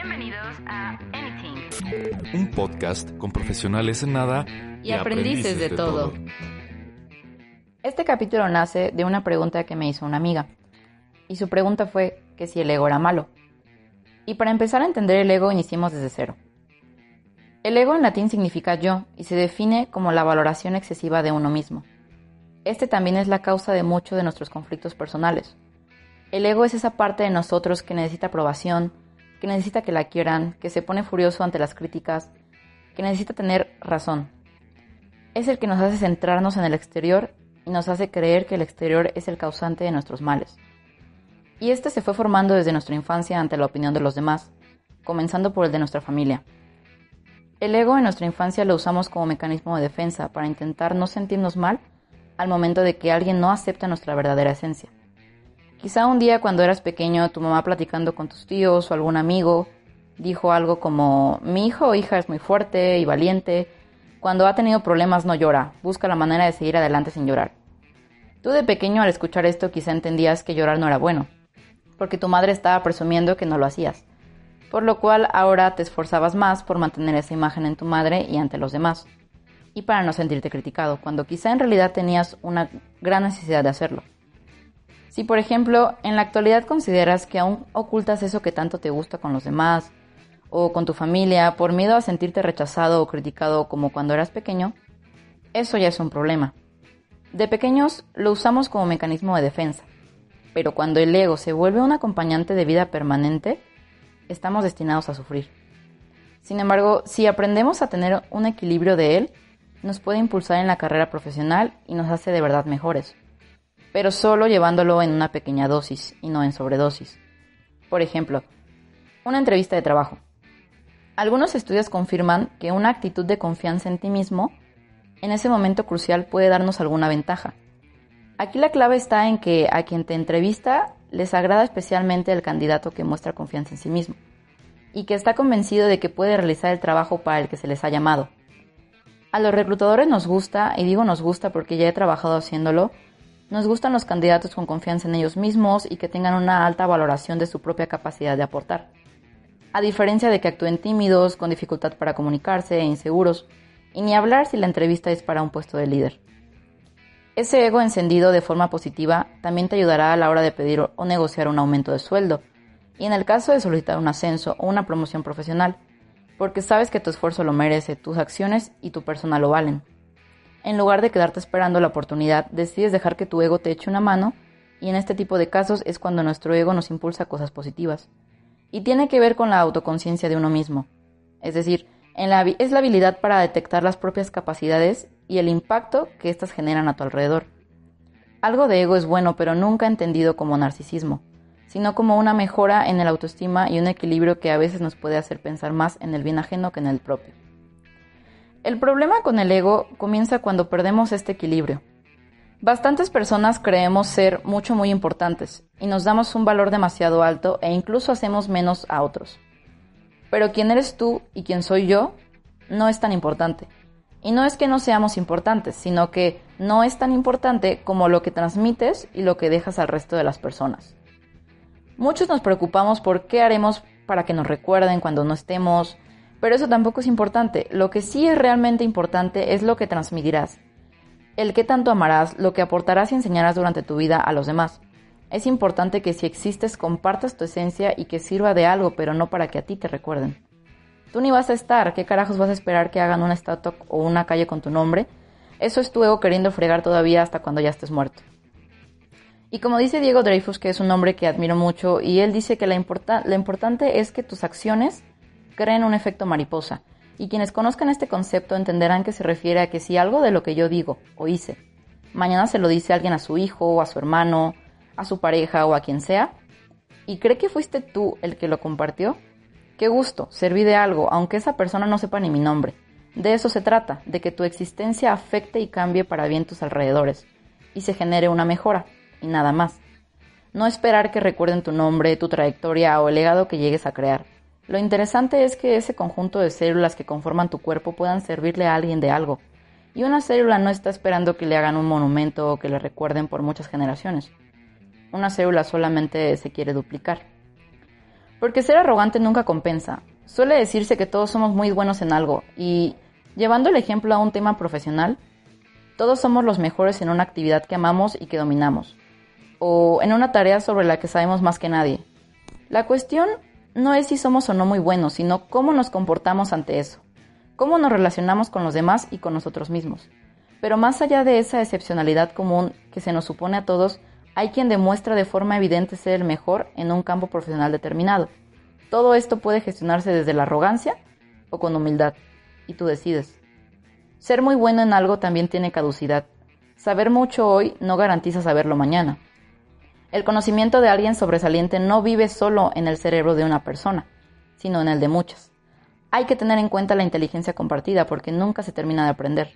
Bienvenidos a Anything. Un podcast con profesionales en nada y, aprendices, de, todo. Este capítulo nace de una pregunta que me hizo una amiga. Y su pregunta fue que si el ego era malo. Y para empezar a entender el ego iniciemos desde cero. El ego en latín significa yo y se define como la valoración excesiva de uno mismo. Este también es la causa de muchos de nuestros conflictos personales. El ego es esa parte de nosotros que necesita aprobación, que necesita que la quieran, que se pone furioso ante las críticas, que necesita tener razón. Es el que nos hace centrarnos en el exterior y nos hace creer que el exterior es el causante de nuestros males. Y este se fue formando desde nuestra infancia ante la opinión de los demás, comenzando por el de nuestra familia. El ego en nuestra infancia lo usamos como mecanismo de defensa para intentar no sentirnos mal al momento de que alguien no acepta nuestra verdadera esencia. Quizá un día cuando eras pequeño, tu mamá platicando con tus tíos o algún amigo dijo algo como, mi hijo o hija es muy fuerte y valiente, cuando ha tenido problemas no llora, busca la manera de seguir adelante sin llorar. Tú de pequeño al escuchar esto quizá entendías que llorar no era bueno, porque tu madre estaba presumiendo que no lo hacías, por lo cual ahora te esforzabas más por mantener esa imagen en tu madre y ante los demás, y para no sentirte criticado, cuando quizá en realidad tenías una gran necesidad de hacerlo. Si, por ejemplo, en la actualidad consideras que aún ocultas eso que tanto te gusta con los demás o con tu familia por miedo a sentirte rechazado o criticado como cuando eras pequeño, eso ya es un problema. De pequeños lo usamos como mecanismo de defensa, pero cuando el ego se vuelve un acompañante de vida permanente, estamos destinados a sufrir. Sin embargo, si aprendemos a tener un equilibrio de él, nos puede impulsar en la carrera profesional y nos hace de verdad mejores pero solo llevándolo en una pequeña dosis y no en sobredosis. Por ejemplo, una entrevista de trabajo. Algunos estudios confirman que una actitud de confianza en ti mismo en ese momento crucial puede darnos alguna ventaja. Aquí la clave está en que a quien te entrevista les agrada especialmente el candidato que muestra confianza en sí mismo y que está convencido de que puede realizar el trabajo para el que se les ha llamado. A los reclutadores nos gusta, y digo nos gusta porque ya he trabajado haciéndolo, nos gustan los candidatos con confianza en ellos mismos y que tengan una alta valoración de su propia capacidad de aportar. A diferencia de que actúen tímidos, con dificultad para comunicarse e inseguros, y ni hablar si la entrevista es para un puesto de líder. Ese ego encendido de forma positiva también te ayudará a la hora de pedir o negociar un aumento de sueldo, y en el caso de solicitar un ascenso o una promoción profesional, porque sabes que tu esfuerzo lo merece, tus acciones y tu persona lo valen. En lugar de quedarte esperando la oportunidad, decides dejar que tu ego te eche una mano y en este tipo de casos es cuando nuestro ego nos impulsa cosas positivas. Y tiene que ver con la autoconciencia de uno mismo. Es decir, en la, es la habilidad para detectar las propias capacidades y el impacto que éstas generan a tu alrededor. Algo de ego es bueno, pero nunca entendido como narcisismo, sino como una mejora en el autoestima y un equilibrio que a veces nos puede hacer pensar más en el bien ajeno que en el propio. El problema con el ego comienza cuando perdemos este equilibrio. Bastantes personas creemos ser mucho muy importantes y nos damos un valor demasiado alto e incluso hacemos menos a otros. Pero quién eres tú y quién soy yo no es tan importante. Y no es que no seamos importantes, sino que no es tan importante como lo que transmites y lo que dejas al resto de las personas. Muchos nos preocupamos por qué haremos para que nos recuerden cuando no estemos, pero eso tampoco es importante. Lo que sí es realmente importante es lo que transmitirás. El qué tanto amarás, lo que aportarás y enseñarás durante tu vida a los demás. Es importante que si existes compartas tu esencia y que sirva de algo, pero no para que a ti te recuerden. Tú ni vas a estar, ¿qué carajos vas a esperar que hagan una estatua o una calle con tu nombre? Eso es tu ego queriendo fregar todavía hasta cuando ya estés muerto. Y como dice Diego Dreyfus, que es un hombre que admiro mucho, y él dice que la, lo importante es que tus acciones creen un efecto mariposa, y quienes conozcan este concepto entenderán que se refiere a que si algo de lo que yo digo o hice, mañana se lo dice alguien a su hijo o a su hermano, a su pareja o a quien sea, y cree que fuiste tú el que lo compartió, qué gusto, serví de algo, aunque esa persona no sepa ni mi nombre. De eso se trata, de que tu existencia afecte y cambie para bien tus alrededores, y se genere una mejora, y nada más. No esperar que recuerden tu nombre, tu trayectoria o el legado que llegues a crear. Lo interesante es que ese conjunto de células que conforman tu cuerpo puedan servirle a alguien de algo. Y una célula no está esperando que le hagan un monumento o que le recuerden por muchas generaciones. Una célula solamente se quiere duplicar. Porque ser arrogante nunca compensa. Suele decirse que todos somos muy buenos en algo y, llevando el ejemplo a un tema profesional, todos somos los mejores en una actividad que amamos y que dominamos, o en una tarea sobre la que sabemos más que nadie. La cuestión no es si somos o no muy buenos, sino cómo nos comportamos ante eso, cómo nos relacionamos con los demás y con nosotros mismos. Pero más allá de esa excepcionalidad común que se nos supone a todos, hay quien demuestra de forma evidente ser el mejor en un campo profesional determinado. Todo esto puede gestionarse desde la arrogancia o con humildad, y tú decides. Ser muy bueno en algo también tiene caducidad. Saber mucho hoy no garantiza saberlo mañana. El conocimiento de alguien sobresaliente no vive solo en el cerebro de una persona, sino en el de muchas. Hay que tener en cuenta la inteligencia compartida porque nunca se termina de aprender.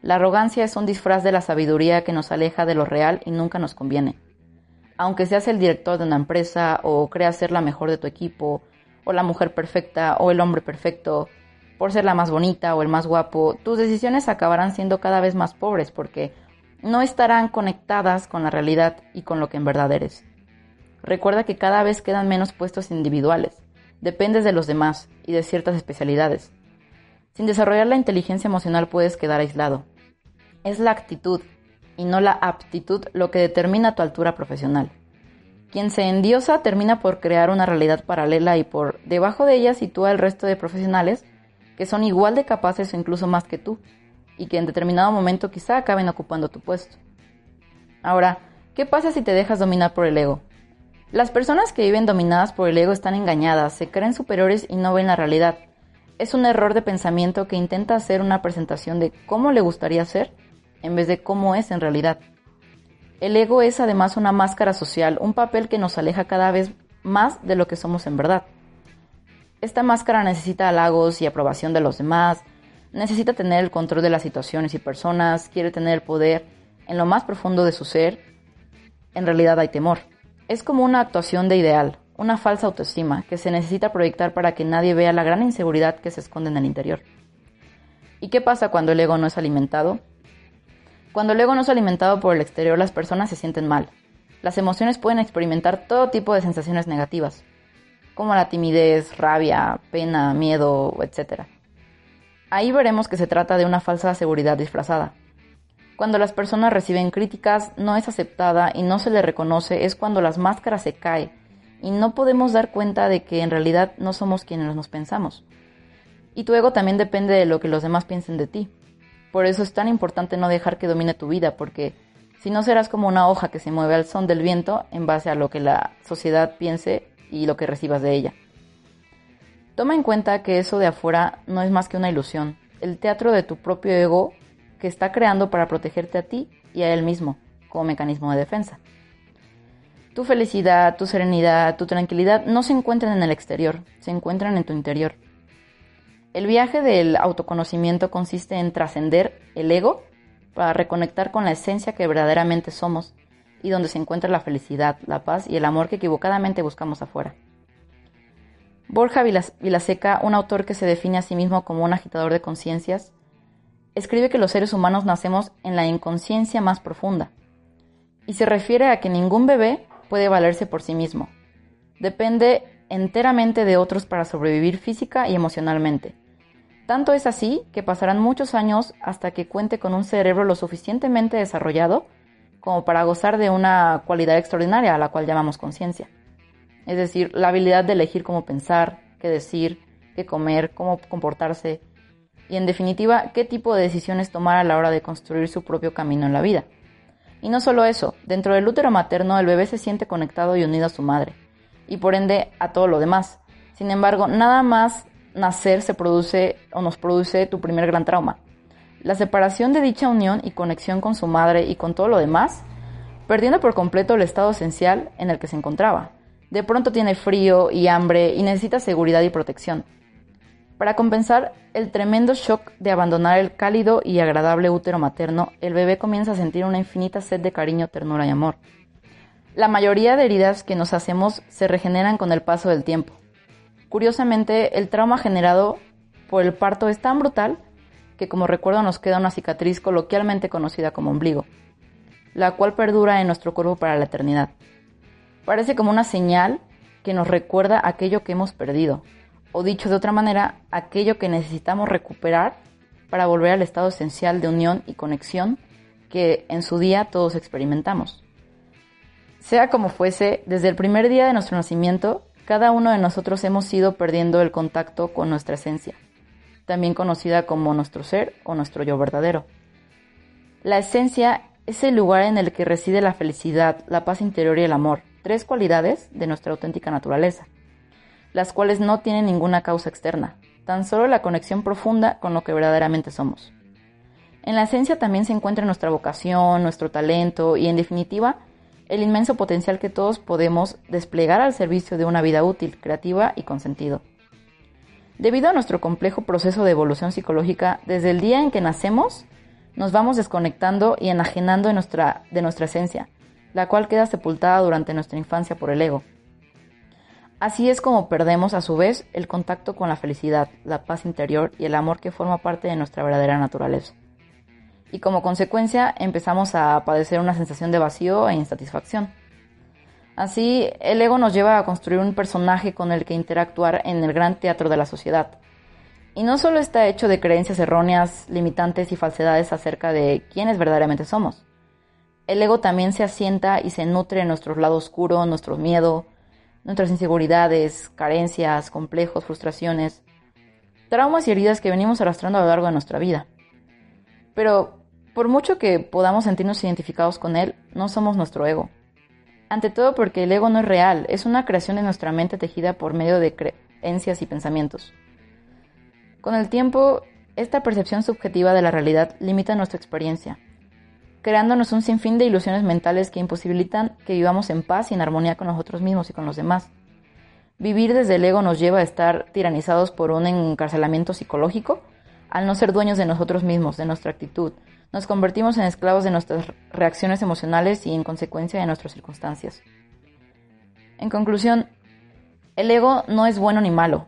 La arrogancia es un disfraz de la sabiduría que nos aleja de lo real y nunca nos conviene. Aunque seas el director de una empresa o creas ser la mejor de tu equipo, o la mujer perfecta o el hombre perfecto, por ser la más bonita o el más guapo, tus decisiones acabarán siendo cada vez más pobres porque no estarán conectadas con la realidad y con lo que en verdad eres. Recuerda que cada vez quedan menos puestos individuales, dependes de los demás y de ciertas especialidades. Sin desarrollar la inteligencia emocional puedes quedar aislado. Es la actitud y no la aptitud lo que determina tu altura profesional. Quien se endiosa termina por crear una realidad paralela y por debajo de ella sitúa el resto de profesionales que son igual de capaces o incluso más que tú, y que en determinado momento quizá acaben ocupando tu puesto. Ahora, ¿qué pasa si te dejas dominar por el ego? Las personas que viven dominadas por el ego están engañadas, se creen superiores y no ven la realidad. Es un error de pensamiento que intenta hacer una presentación de cómo le gustaría ser en vez de cómo es en realidad. El ego es además una máscara social, un papel que nos aleja cada vez más de lo que somos en verdad. Esta máscara necesita halagos y aprobación de los demás, necesita tener el control de las situaciones y personas, quiere tener el poder en lo más profundo de su ser. En realidad hay temor. Es como una actuación de ideal, una falsa autoestima que se necesita proyectar para que nadie vea la gran inseguridad que se esconde en el interior. ¿Y qué pasa cuando el ego no es alimentado? Cuando el ego no es alimentado por el exterior, las personas se sienten mal. Las emociones pueden experimentar todo tipo de sensaciones negativas, como la timidez, rabia, pena, miedo, etc. Ahí veremos que se trata de una falsa seguridad disfrazada. Cuando las personas reciben críticas, no es aceptada y no se le reconoce, es cuando las máscaras se caen y no podemos dar cuenta de que en realidad no somos quienes nos pensamos. Y tu ego también depende de lo que los demás piensen de ti. Por eso es tan importante no dejar que domine tu vida, porque si no serás como una hoja que se mueve al son del viento en base a lo que la sociedad piense y lo que recibas de ella. Toma en cuenta que eso de afuera no es más que una ilusión, el teatro de tu propio ego que está creando para protegerte a ti y a él mismo como mecanismo de defensa. Tu felicidad, tu serenidad, tu tranquilidad no se encuentran en el exterior, se encuentran en tu interior. El viaje del autoconocimiento consiste en trascender el ego para reconectar con la esencia que verdaderamente somos y donde se encuentra la felicidad, la paz y el amor que equivocadamente buscamos afuera. Borja Vilaseca, un autor que se define a sí mismo como un agitador de conciencias, escribe que los seres humanos nacemos en la inconsciencia más profunda y se refiere a que ningún bebé puede valerse por sí mismo. Depende enteramente de otros para sobrevivir física y emocionalmente. Tanto es así que pasarán muchos años hasta que cuente con un cerebro lo suficientemente desarrollado como para gozar de una cualidad extraordinaria a la cual llamamos conciencia. Es decir, la habilidad de elegir cómo pensar, qué decir, qué comer, cómo comportarse y en definitiva qué tipo de decisiones tomar a la hora de construir su propio camino en la vida. Y no solo eso, dentro del útero materno el bebé se siente conectado y unido a su madre, y por ende a todo lo demás. Sin embargo, nada más nacer se produce o nos produce tu primer gran trauma, la separación de dicha unión y conexión con su madre y con todo lo demás, perdiendo por completo el estado esencial en el que se encontraba. De pronto tiene frío y hambre y necesita seguridad y protección. Para compensar el tremendo shock de abandonar el cálido y agradable útero materno, el bebé comienza a sentir una infinita sed de cariño, ternura y amor. La mayoría de heridas que nos hacemos se regeneran con el paso del tiempo. Curiosamente, el trauma generado por el parto es tan brutal que como recuerdo nos queda una cicatriz coloquialmente conocida como ombligo, la cual perdura en nuestro cuerpo para la eternidad. Parece como una señal que nos recuerda aquello que hemos perdido, o dicho de otra manera, aquello que necesitamos recuperar para volver al estado esencial de unión y conexión que en su día todos experimentamos. Sea como fuese, desde el primer día de nuestro nacimiento, cada uno de nosotros hemos ido perdiendo el contacto con nuestra esencia, también conocida como nuestro ser o nuestro yo verdadero. La esencia es el lugar en el que reside la felicidad, la paz interior y el amor, tres cualidades de nuestra auténtica naturaleza, las cuales no tienen ninguna causa externa, tan solo la conexión profunda con lo que verdaderamente somos. En la esencia también se encuentra nuestra vocación, nuestro talento y, en definitiva, el inmenso potencial que todos podemos desplegar al servicio de una vida útil, creativa y con sentido. Debido a nuestro complejo proceso de evolución psicológica, desde el día en que nacemos, nos vamos desconectando y enajenando de nuestra, de nuestra esencia, la cual queda sepultada durante nuestra infancia por el ego. Así es como perdemos a su vez el contacto con la felicidad, la paz interior y el amor que forma parte de nuestra verdadera naturaleza y como consecuencia empezamos a padecer una sensación de vacío e insatisfacción. Así, el ego nos lleva a construir un personaje con el que interactuar en el gran teatro de la sociedad. Y no solo está hecho de creencias erróneas, limitantes y falsedades acerca de quiénes verdaderamente somos. El ego también se asienta y se nutre en nuestro lado oscuro, nuestro miedo, nuestras inseguridades, carencias, complejos, frustraciones, traumas y heridas que venimos arrastrando a lo largo de nuestra vida. Pero por mucho que podamos sentirnos identificados con él, no somos nuestro ego. Ante todo porque el ego no es real, es una creación de nuestra mente tejida por medio de creencias y pensamientos. Con el tiempo, esta percepción subjetiva de la realidad limita nuestra experiencia, creándonos un sinfín de ilusiones mentales que imposibilitan que vivamos en paz y en armonía con nosotros mismos y con los demás. Vivir desde el ego nos lleva a estar tiranizados por un encarcelamiento psicológico al no ser dueños de nosotros mismos, de nuestra actitud, nos convertimos en esclavos de nuestras reacciones emocionales y en consecuencia de nuestras circunstancias. En conclusión, el ego no es bueno ni malo.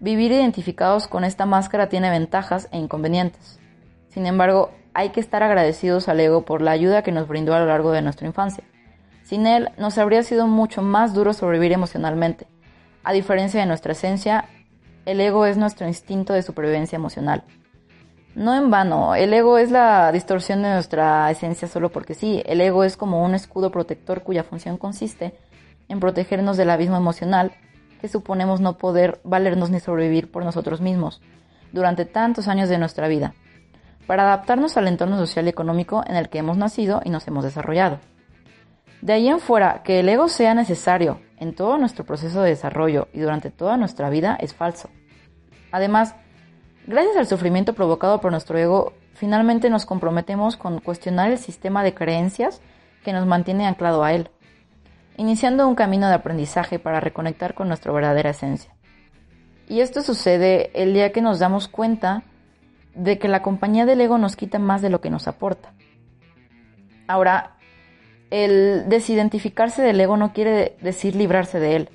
Vivir identificados con esta máscara tiene ventajas e inconvenientes. Sin embargo, hay que estar agradecidos al ego por la ayuda que nos brindó a lo largo de nuestra infancia. Sin él, nos habría sido mucho más duro sobrevivir emocionalmente. A diferencia de nuestra esencia, el ego es nuestro instinto de supervivencia emocional. No en vano, el ego es la distorsión de nuestra esencia solo porque sí. El ego es como un escudo protector cuya función consiste en protegernos del abismo emocional que suponemos no poder valernos ni sobrevivir por nosotros mismos durante tantos años de nuestra vida, para adaptarnos al entorno social y económico en el que hemos nacido y nos hemos desarrollado. De ahí en fuera, que el ego sea necesario en todo nuestro proceso de desarrollo y durante toda nuestra vida es falso. Además, Gracias al sufrimiento provocado por nuestro ego, finalmente nos comprometemos con cuestionar el sistema de creencias que nos mantiene anclado a él, iniciando un camino de aprendizaje para reconectar con nuestra verdadera esencia. Y esto sucede el día que nos damos cuenta de que la compañía del ego nos quita más de lo que nos aporta. Ahora, el desidentificarse del ego no quiere decir librarse de él,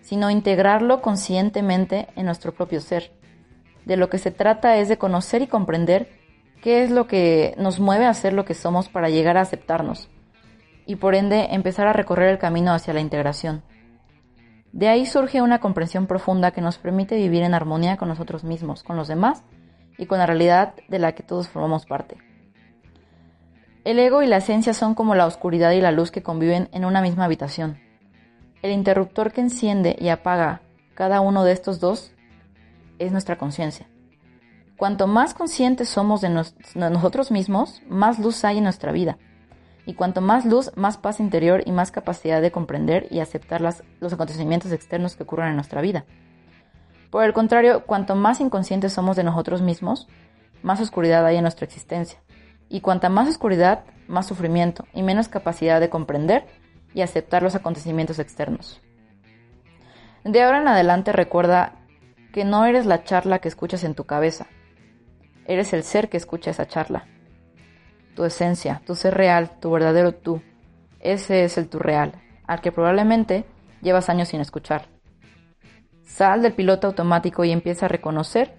sino integrarlo conscientemente en nuestro propio ser de lo que se trata es de conocer y comprender qué es lo que nos mueve a ser lo que somos para llegar a aceptarnos y por ende empezar a recorrer el camino hacia la integración. De ahí surge una comprensión profunda que nos permite vivir en armonía con nosotros mismos, con los demás y con la realidad de la que todos formamos parte. El ego y la esencia son como la oscuridad y la luz que conviven en una misma habitación. El interruptor que enciende y apaga cada uno de estos dos es nuestra conciencia. Cuanto más conscientes somos de, nosotros mismos, más luz hay en nuestra vida. Y cuanto más luz, más paz interior y más capacidad de comprender y aceptar los acontecimientos externos que ocurren en nuestra vida. Por el contrario, cuanto más inconscientes somos de nosotros mismos, más oscuridad hay en nuestra existencia. Y cuanta más oscuridad, más sufrimiento y menos capacidad de comprender y aceptar los acontecimientos externos. De ahora en adelante recuerda que no eres la charla que escuchas en tu cabeza, eres el ser que escucha esa charla. Tu esencia, tu ser real, tu verdadero tú, ese es el tú real, al que probablemente llevas años sin escuchar. Sal del piloto automático y empieza a reconocer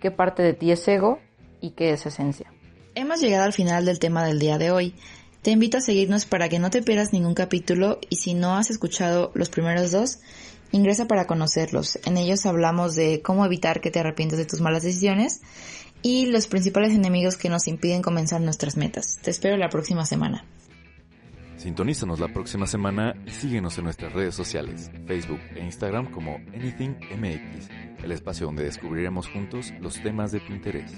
qué parte de ti es ego y qué es esencia. Hemos llegado al final del tema del día de hoy. Te invito a seguirnos para que no te pierdas ningún capítulo y si no has escuchado los primeros dos, ingresa para conocerlos. En ellos hablamos de cómo evitar que te arrepientas de tus malas decisiones y los principales enemigos que nos impiden comenzar nuestras metas. Te espero la próxima semana. Sintonízanos la próxima semana y síguenos en nuestras redes sociales, Facebook e Instagram como AnythingMX, el espacio donde descubriremos juntos los temas de tu interés.